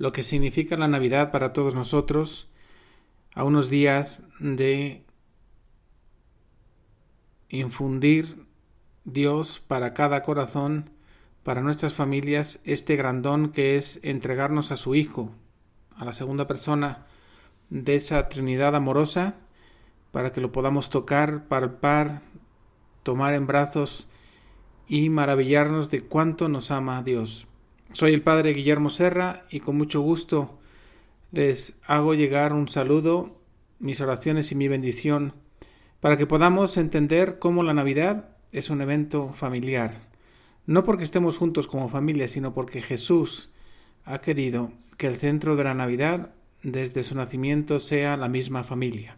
lo que significa la Navidad para todos nosotros a unos días de infundir Dios para cada corazón, para nuestras familias, este grandón que es entregarnos a su Hijo, a la segunda persona de esa Trinidad amorosa, para que lo podamos tocar, palpar, tomar en brazos y maravillarnos de cuánto nos ama Dios. Soy el Padre Guillermo Serra y con mucho gusto les hago llegar un saludo, mis oraciones y mi bendición para que podamos entender cómo la Navidad es un evento familiar. No porque estemos juntos como familia, sino porque Jesús ha querido que el centro de la Navidad desde su nacimiento sea la misma familia.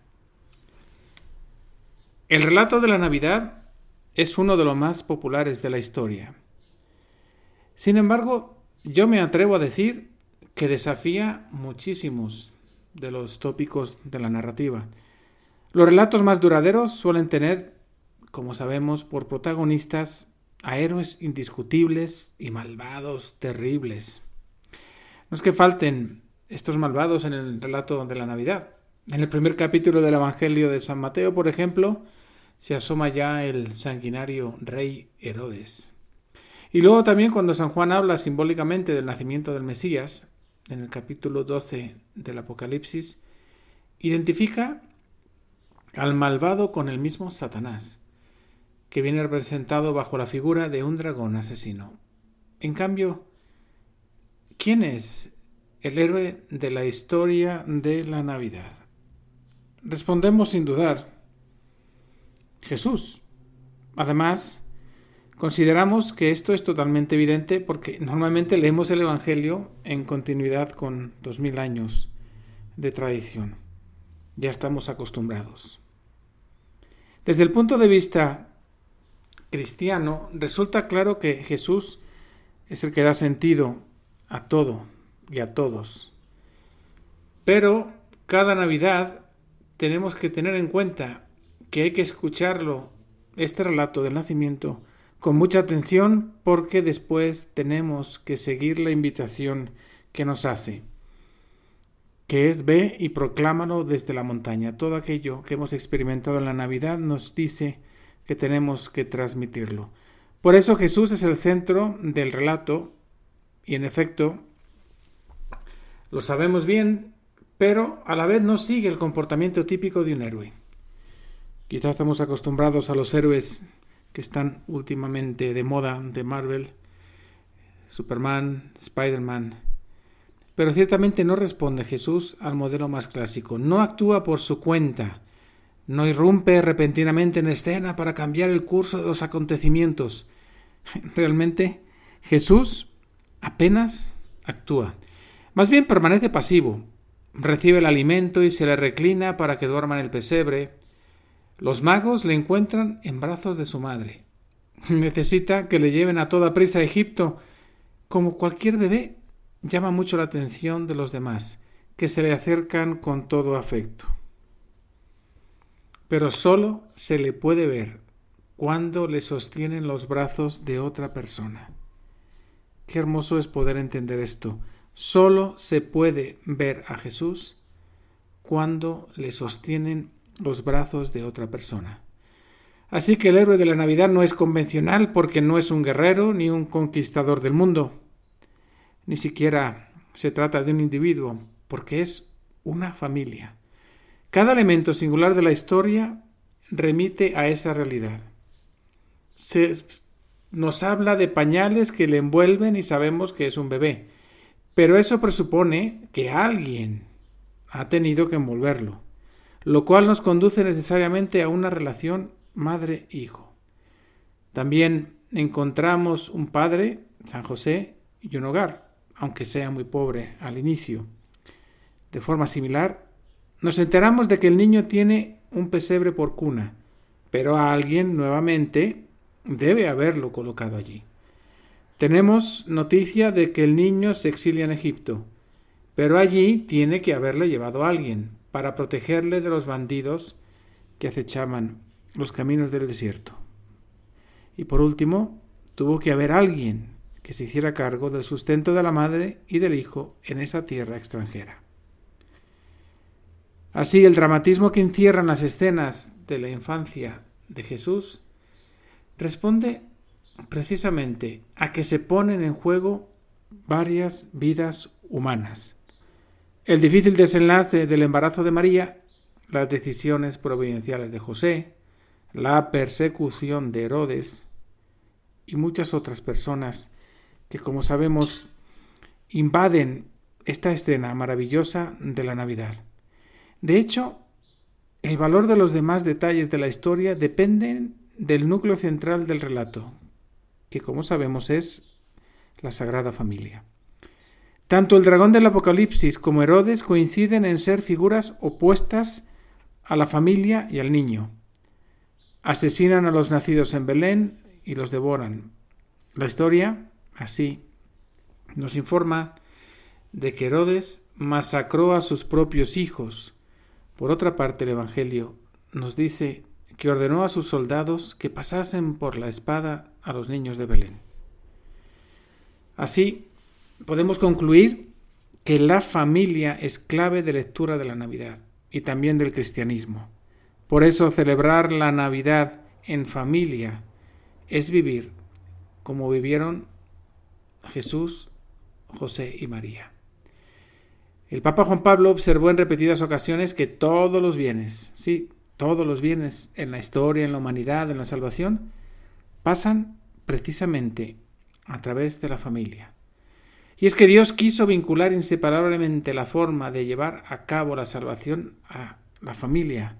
El relato de la Navidad es uno de los más populares de la historia. Sin embargo, yo me atrevo a decir que desafía muchísimos de los tópicos de la narrativa. Los relatos más duraderos suelen tener, como sabemos, por protagonistas a héroes indiscutibles y malvados terribles. No es que falten estos malvados en el relato de la Navidad. En el primer capítulo del Evangelio de San Mateo, por ejemplo, se asoma ya el sanguinario rey Herodes. Y luego también cuando San Juan habla simbólicamente del nacimiento del Mesías, en el capítulo 12 del Apocalipsis, identifica al malvado con el mismo Satanás, que viene representado bajo la figura de un dragón asesino. En cambio, ¿quién es el héroe de la historia de la Navidad? Respondemos sin dudar Jesús. Además, consideramos que esto es totalmente evidente porque normalmente leemos el Evangelio en continuidad con dos mil años de tradición. Ya estamos acostumbrados. Desde el punto de vista cristiano, resulta claro que Jesús es el que da sentido a todo y a todos. Pero cada Navidad tenemos que tener en cuenta que hay que escucharlo, este relato del nacimiento, con mucha atención porque después tenemos que seguir la invitación que nos hace, que es ve y proclámalo desde la montaña. Todo aquello que hemos experimentado en la Navidad nos dice que tenemos que transmitirlo. Por eso Jesús es el centro del relato y en efecto lo sabemos bien, pero a la vez no sigue el comportamiento típico de un héroe. Quizás estamos acostumbrados a los héroes que están últimamente de moda de Marvel, Superman, Spider-Man. Pero ciertamente no responde Jesús al modelo más clásico. No actúa por su cuenta. No irrumpe repentinamente en escena para cambiar el curso de los acontecimientos. Realmente Jesús apenas actúa. Más bien permanece pasivo. Recibe el alimento y se le reclina para que duerma en el pesebre los magos le encuentran en brazos de su madre. Necesita que le lleven a toda prisa a Egipto. Como cualquier bebé, llama mucho la atención de los demás, que se le acercan con todo afecto. Pero solo se le puede ver cuando le sostienen los brazos de otra persona. Qué hermoso es poder entender esto. Solo se puede ver a Jesús cuando le sostienen los brazos de otra persona. Así que el héroe de la Navidad no es convencional porque no es un guerrero ni un conquistador del mundo. Ni siquiera se trata de un individuo, porque es una familia. Cada elemento singular de la historia remite a esa realidad. Se nos habla de pañales que le envuelven y sabemos que es un bebé, pero eso presupone que alguien ha tenido que envolverlo lo cual nos conduce necesariamente a una relación madre-hijo. También encontramos un padre, San José, y un hogar, aunque sea muy pobre al inicio. De forma similar, nos enteramos de que el niño tiene un pesebre por cuna, pero a alguien nuevamente debe haberlo colocado allí. Tenemos noticia de que el niño se exilia en Egipto, pero allí tiene que haberle llevado a alguien para protegerle de los bandidos que acechaban los caminos del desierto. Y por último, tuvo que haber alguien que se hiciera cargo del sustento de la madre y del hijo en esa tierra extranjera. Así, el dramatismo que encierran las escenas de la infancia de Jesús responde precisamente a que se ponen en juego varias vidas humanas. El difícil desenlace del embarazo de María, las decisiones providenciales de José, la persecución de Herodes y muchas otras personas que, como sabemos, invaden esta escena maravillosa de la Navidad. De hecho, el valor de los demás detalles de la historia dependen del núcleo central del relato, que como sabemos es la Sagrada Familia. Tanto el dragón del Apocalipsis como Herodes coinciden en ser figuras opuestas a la familia y al niño. Asesinan a los nacidos en Belén y los devoran. La historia, así, nos informa de que Herodes masacró a sus propios hijos. Por otra parte, el Evangelio nos dice que ordenó a sus soldados que pasasen por la espada a los niños de Belén. Así, podemos concluir que la familia es clave de lectura de la Navidad y también del cristianismo. Por eso celebrar la Navidad en familia es vivir como vivieron Jesús, José y María. El Papa Juan Pablo observó en repetidas ocasiones que todos los bienes, sí, todos los bienes en la historia, en la humanidad, en la salvación, pasan precisamente a través de la familia. Y es que Dios quiso vincular inseparablemente la forma de llevar a cabo la salvación a la familia,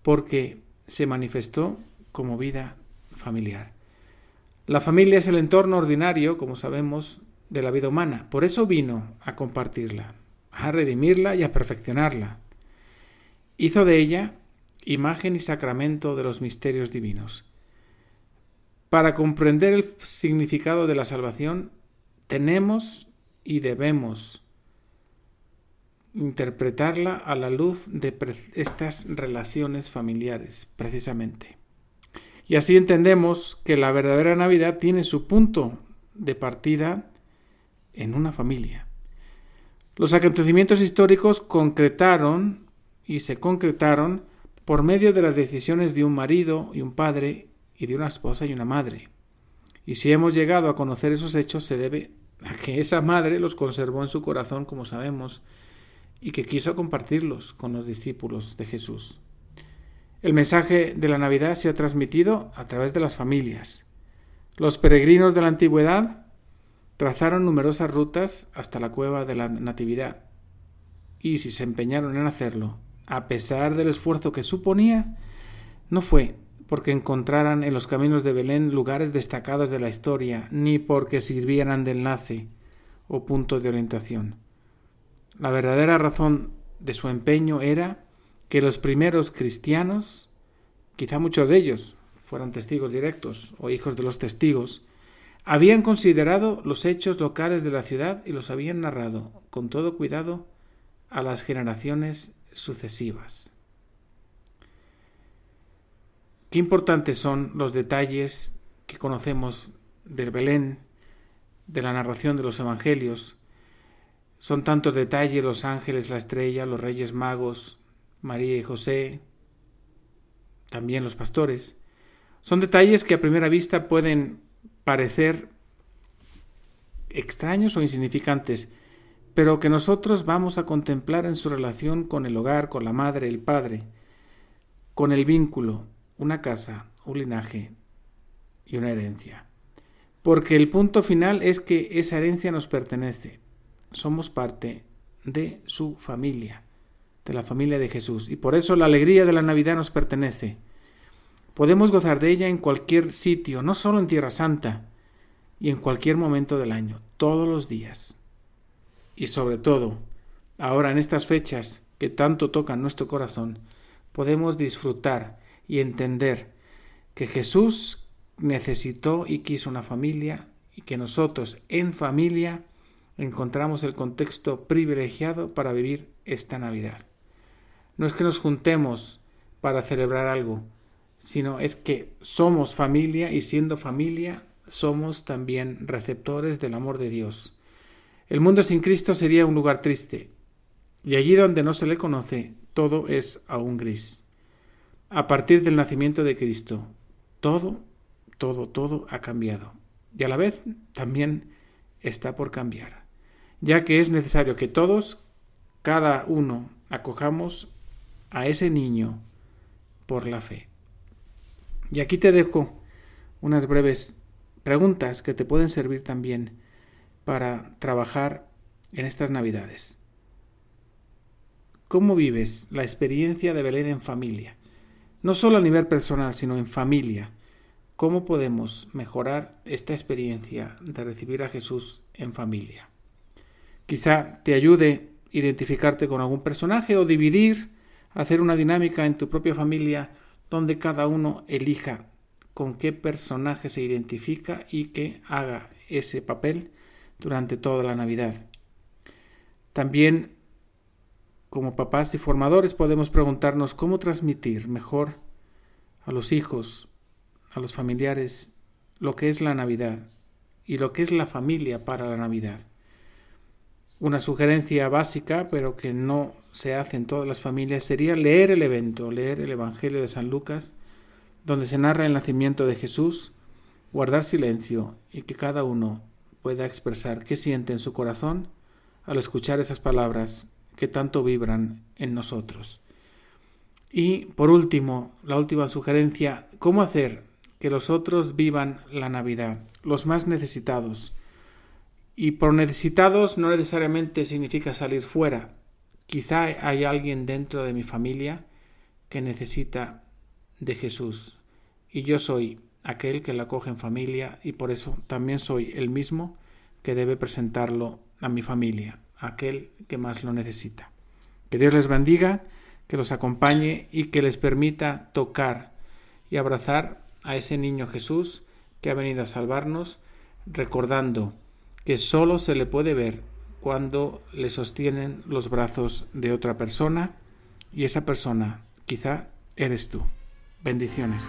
porque se manifestó como vida familiar. La familia es el entorno ordinario, como sabemos, de la vida humana. Por eso vino a compartirla, a redimirla y a perfeccionarla. Hizo de ella imagen y sacramento de los misterios divinos. Para comprender el significado de la salvación, tenemos y debemos interpretarla a la luz de estas relaciones familiares, precisamente. Y así entendemos que la verdadera Navidad tiene su punto de partida en una familia. Los acontecimientos históricos concretaron y se concretaron por medio de las decisiones de un marido y un padre y de una esposa y una madre. Y si hemos llegado a conocer esos hechos se debe que esa madre los conservó en su corazón, como sabemos, y que quiso compartirlos con los discípulos de Jesús. El mensaje de la Navidad se ha transmitido a través de las familias. Los peregrinos de la antigüedad trazaron numerosas rutas hasta la cueva de la Natividad, y si se empeñaron en hacerlo, a pesar del esfuerzo que suponía, no fue porque encontraran en los caminos de Belén lugares destacados de la historia, ni porque sirvieran de enlace o punto de orientación. La verdadera razón de su empeño era que los primeros cristianos, quizá muchos de ellos fueran testigos directos o hijos de los testigos, habían considerado los hechos locales de la ciudad y los habían narrado con todo cuidado a las generaciones sucesivas. Qué importantes son los detalles que conocemos del Belén, de la narración de los Evangelios. Son tantos detalles los ángeles, la estrella, los reyes magos, María y José, también los pastores. Son detalles que a primera vista pueden parecer extraños o insignificantes, pero que nosotros vamos a contemplar en su relación con el hogar, con la madre, el padre, con el vínculo, una casa, un linaje y una herencia. Porque el punto final es que esa herencia nos pertenece. Somos parte de su familia, de la familia de Jesús. Y por eso la alegría de la Navidad nos pertenece. Podemos gozar de ella en cualquier sitio, no solo en Tierra Santa, y en cualquier momento del año, todos los días y sobre todo ahora en estas fechas que tanto tocan nuestro corazón, podemos disfrutar y entender que Jesús necesitó y quiso una familia y que nosotros en familia encontramos el contexto privilegiado para vivir esta Navidad. No es que nos juntemos para celebrar algo, sino es que somos familia y siendo familia somos también receptores del amor de Dios. El mundo sin Cristo sería un lugar triste, y allí donde no se le conoce, todo es aún gris. A partir del nacimiento de Cristo, todo, todo, todo ha cambiado, y a la vez también está por cambiar, ya que es necesario que todos, cada uno, acojamos a ese niño por la fe. Y aquí te dejo unas breves preguntas que te pueden servir también para trabajar en estas Navidades. ¿Cómo vives la experiencia de Belén en familia? No solo a nivel personal, sino en familia. ¿Cómo podemos mejorar esta experiencia de recibir a Jesús en familia? Quizá te ayude identificarte con algún personaje o dividir, hacer una dinámica en tu propia familia donde cada uno elija con qué personaje se identifica y que haga ese papel durante toda la Navidad. También, como papás y formadores, podemos preguntarnos cómo transmitir mejor a los hijos, a los familiares, lo que es la Navidad y lo que es la familia para la Navidad. Una sugerencia básica, pero que no se hace en todas las familias, sería leer el evento, leer el Evangelio de San Lucas, donde se narra el nacimiento de Jesús, guardar silencio y que cada uno pueda expresar qué siente en su corazón al escuchar esas palabras que tanto vibran en nosotros. Y por último, la última sugerencia, ¿cómo hacer que los otros vivan la Navidad, los más necesitados? Y por necesitados no necesariamente significa salir fuera. Quizá hay alguien dentro de mi familia que necesita de Jesús. Y yo soy aquel que la coge en familia y por eso también soy el mismo que debe presentarlo a mi familia, aquel que más lo necesita. Que Dios les bendiga, que los acompañe y que les permita tocar y abrazar a ese niño Jesús que ha venido a salvarnos, recordando que solo se le puede ver cuando le sostienen los brazos de otra persona y esa persona quizá eres tú. Bendiciones.